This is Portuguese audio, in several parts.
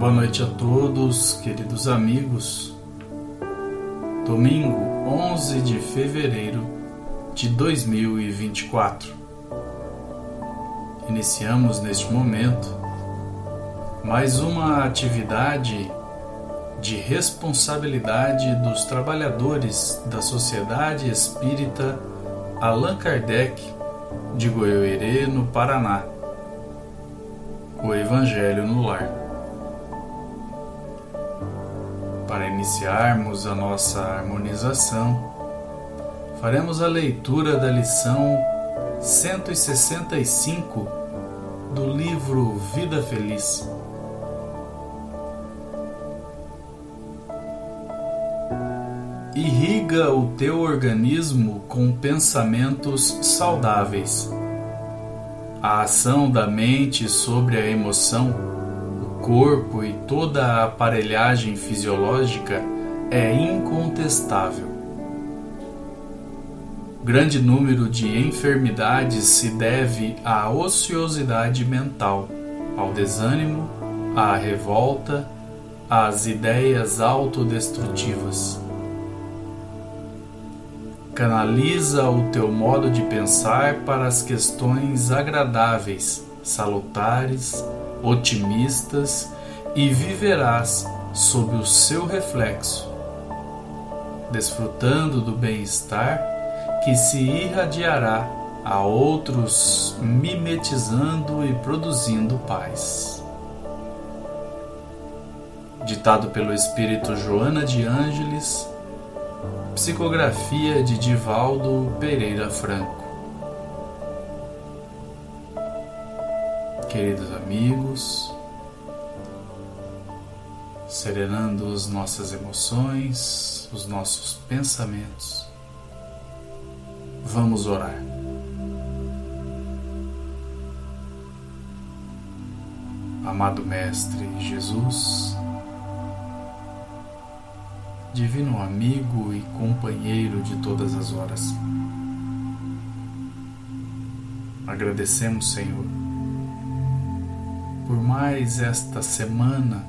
Boa noite a todos, queridos amigos. Domingo 11 de fevereiro de 2024. Iniciamos neste momento mais uma atividade de responsabilidade dos trabalhadores da Sociedade Espírita Allan Kardec de Goiôerê, no Paraná. O Evangelho no Lar. Para iniciarmos a nossa harmonização, faremos a leitura da lição 165 do livro Vida Feliz. Irriga o teu organismo com pensamentos saudáveis. A ação da mente sobre a emoção corpo e toda a aparelhagem fisiológica é incontestável. Grande número de enfermidades se deve à ociosidade mental, ao desânimo, à revolta, às ideias autodestrutivas. Canaliza o teu modo de pensar para as questões agradáveis, salutares, otimistas e viverás sob o seu reflexo, desfrutando do bem-estar que se irradiará a outros, mimetizando e produzindo paz. Ditado pelo espírito Joana de Ângeles, psicografia de Divaldo Pereira Franco. Queridos amigos, serenando as nossas emoções, os nossos pensamentos. Vamos orar. Amado Mestre Jesus, Divino amigo e companheiro de todas as horas, agradecemos, Senhor por mais esta semana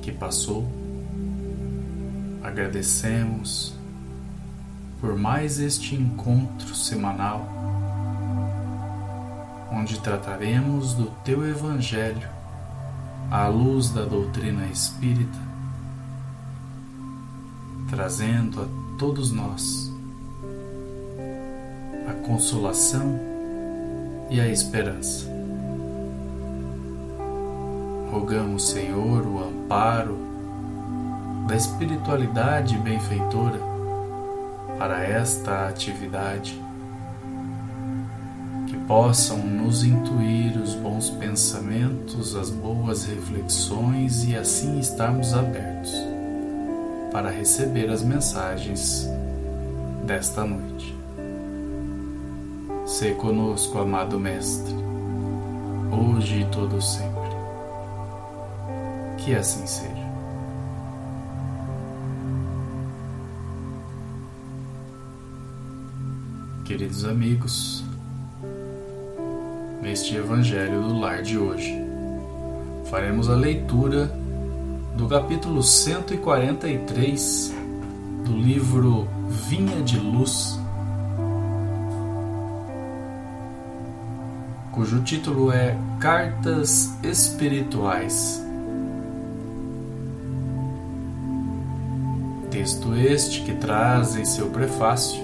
que passou. Agradecemos por mais este encontro semanal, onde trataremos do Teu Evangelho à luz da doutrina espírita, trazendo a todos nós a consolação e a esperança. Rogamos, Senhor, o amparo da espiritualidade benfeitora para esta atividade, que possam nos intuir os bons pensamentos, as boas reflexões e assim estarmos abertos para receber as mensagens desta noite. Se conosco, amado Mestre, hoje e todo sempre. Que assim seja. Queridos amigos, neste Evangelho do Lar de hoje, faremos a leitura do capítulo 143 do livro Vinha de Luz, cujo título é Cartas Espirituais Texto este que traz em seu prefácio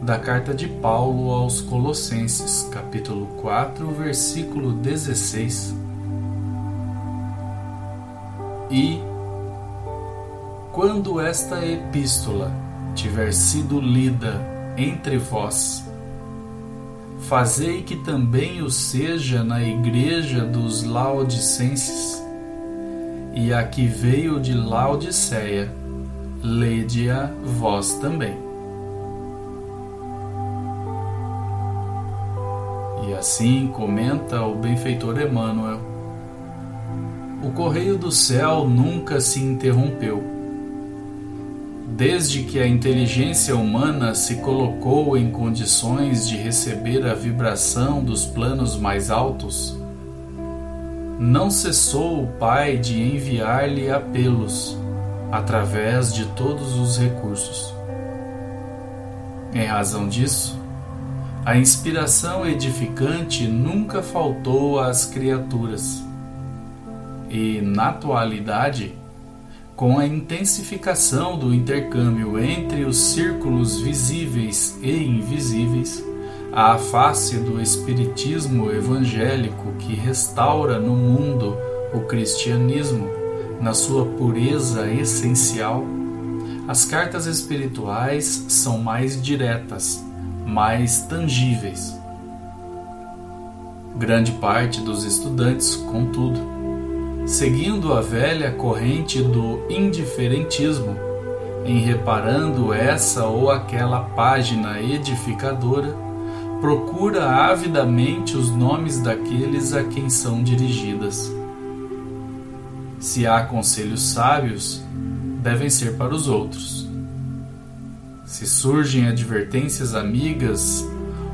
da carta de Paulo aos Colossenses, capítulo 4, versículo 16. E quando esta epístola tiver sido lida entre vós, fazei que também o seja na igreja dos Laodicenses e a que veio de Laodiceia, lede-a vós também. E assim comenta o benfeitor Emmanuel: o correio do céu nunca se interrompeu. Desde que a inteligência humana se colocou em condições de receber a vibração dos planos mais altos, não cessou o Pai de enviar-lhe apelos através de todos os recursos. Em razão disso, a inspiração edificante nunca faltou às criaturas. E, na atualidade, com a intensificação do intercâmbio entre os círculos visíveis e invisíveis, a face do Espiritismo evangélico que restaura no mundo o cristianismo na sua pureza essencial, as cartas espirituais são mais diretas, mais tangíveis. Grande parte dos estudantes, contudo, seguindo a velha corrente do indiferentismo, em reparando essa ou aquela página edificadora, procura avidamente os nomes daqueles a quem são dirigidas. Se há conselhos sábios, devem ser para os outros. Se surgem advertências amigas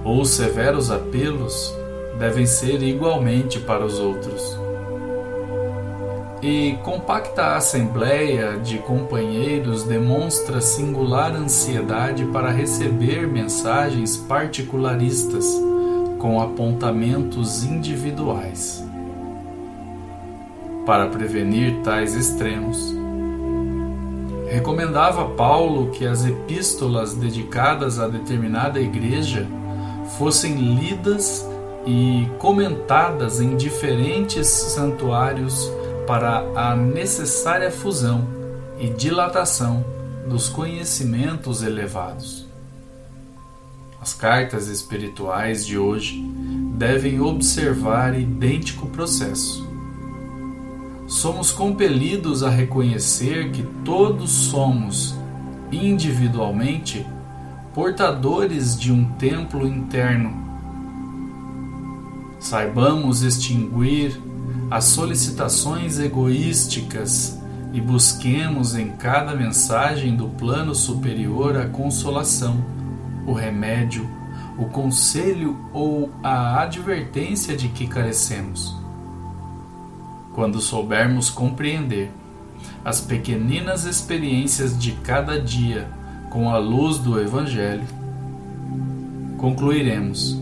ou severos apelos, devem ser igualmente para os outros e compacta assembleia de companheiros demonstra singular ansiedade para receber mensagens particularistas com apontamentos individuais. Para prevenir tais extremos, recomendava Paulo que as epístolas dedicadas a determinada igreja fossem lidas e comentadas em diferentes santuários para a necessária fusão e dilatação dos conhecimentos elevados. As cartas espirituais de hoje devem observar idêntico processo. Somos compelidos a reconhecer que todos somos, individualmente, portadores de um templo interno. Saibamos extinguir as solicitações egoísticas e busquemos em cada mensagem do plano superior a consolação, o remédio, o conselho ou a advertência de que carecemos. Quando soubermos compreender as pequeninas experiências de cada dia com a luz do Evangelho, concluiremos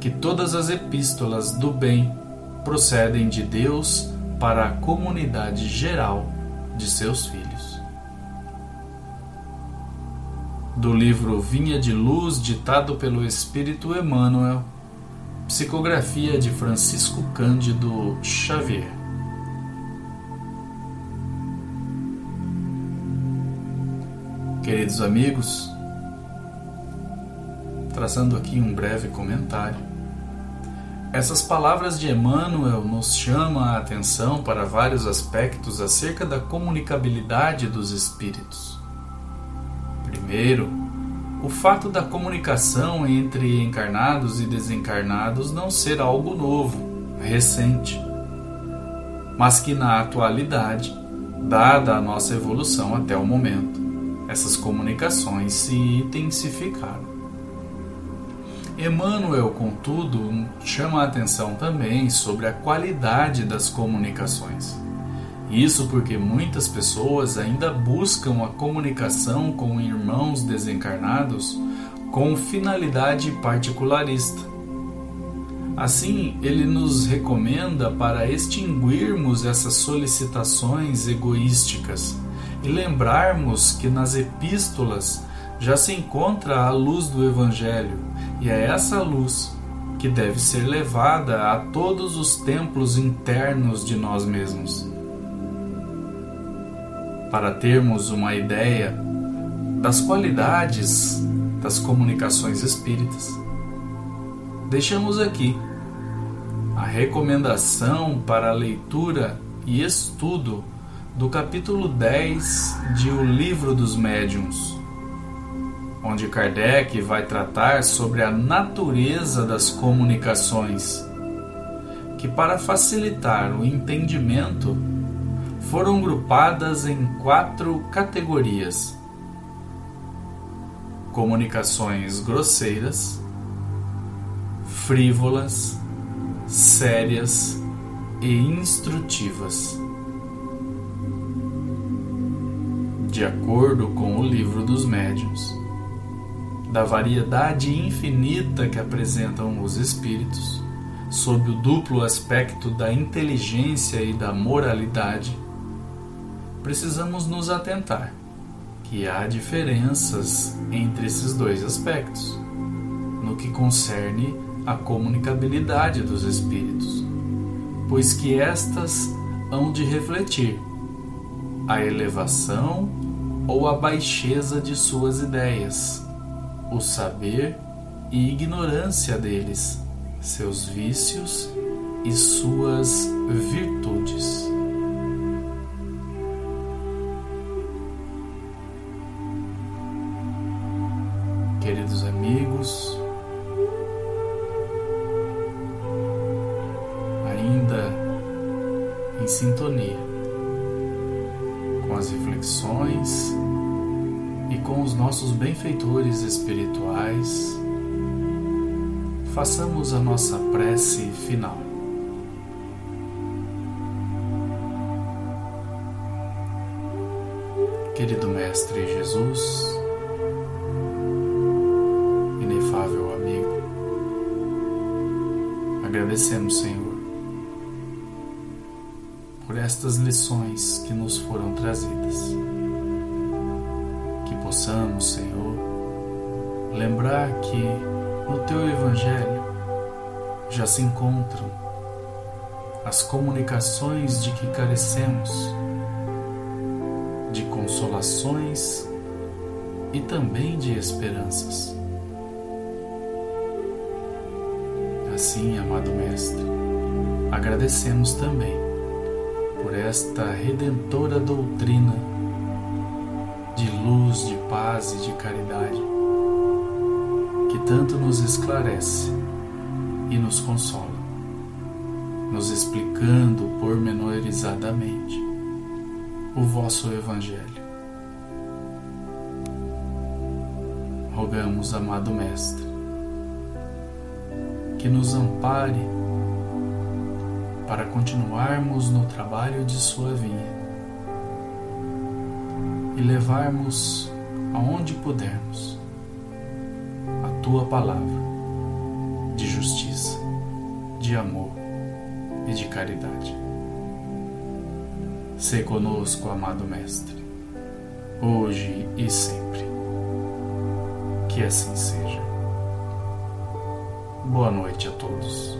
que todas as epístolas do bem procedem de Deus para a comunidade geral de seus filhos. Do livro Vinha de Luz, ditado pelo Espírito Emmanuel, psicografia de Francisco Cândido Xavier. Queridos amigos, traçando aqui um breve comentário, essas palavras de Emmanuel nos chamam a atenção para vários aspectos acerca da comunicabilidade dos espíritos. Primeiro, o fato da comunicação entre encarnados e desencarnados não ser algo novo, recente, mas que na atualidade, dada a nossa evolução até o momento, essas comunicações se intensificaram. Emmanuel, contudo, chama a atenção também sobre a qualidade das comunicações. Isso porque muitas pessoas ainda buscam a comunicação com irmãos desencarnados com finalidade particularista. Assim, ele nos recomenda para extinguirmos essas solicitações egoísticas e lembrarmos que nas epístolas já se encontra a luz do Evangelho e é essa luz que deve ser levada a todos os templos internos de nós mesmos. Para termos uma ideia das qualidades das comunicações espíritas, deixamos aqui a recomendação para a leitura e estudo do capítulo 10 de O Livro dos Médiuns onde Kardec vai tratar sobre a natureza das comunicações, que, para facilitar o entendimento, foram grupadas em quatro categorias: comunicações grosseiras, frívolas, sérias, e instrutivas. De acordo com o livro dos médiuns, da variedade infinita que apresentam os espíritos, sob o duplo aspecto da inteligência e da moralidade, precisamos nos atentar que há diferenças entre esses dois aspectos, no que concerne a comunicabilidade dos espíritos, pois que estas hão de refletir a elevação ou a baixeza de suas ideias, o saber e ignorância deles, seus vícios e suas virtudes. queridos amigos, ainda em sintonia com as reflexões e com os nossos benfeitores espirituais, façamos a nossa prece final. Querido Mestre Jesus, Agradecemos, Senhor, por estas lições que nos foram trazidas. Possamos, Senhor, lembrar que no Teu Evangelho já se encontram as comunicações de que carecemos, de consolações e também de esperanças. Assim, amado Mestre, agradecemos também por esta redentora doutrina de luz, de paz e de caridade que tanto nos esclarece e nos consola, nos explicando pormenorizadamente o vosso Evangelho. Rogamos, amado Mestre, que nos ampare para continuarmos no trabalho de Sua vinha e levarmos aonde pudermos a Tua palavra de justiça, de amor e de caridade. Se conosco, amado Mestre, hoje e sempre. Que assim seja. Boa noite a todos.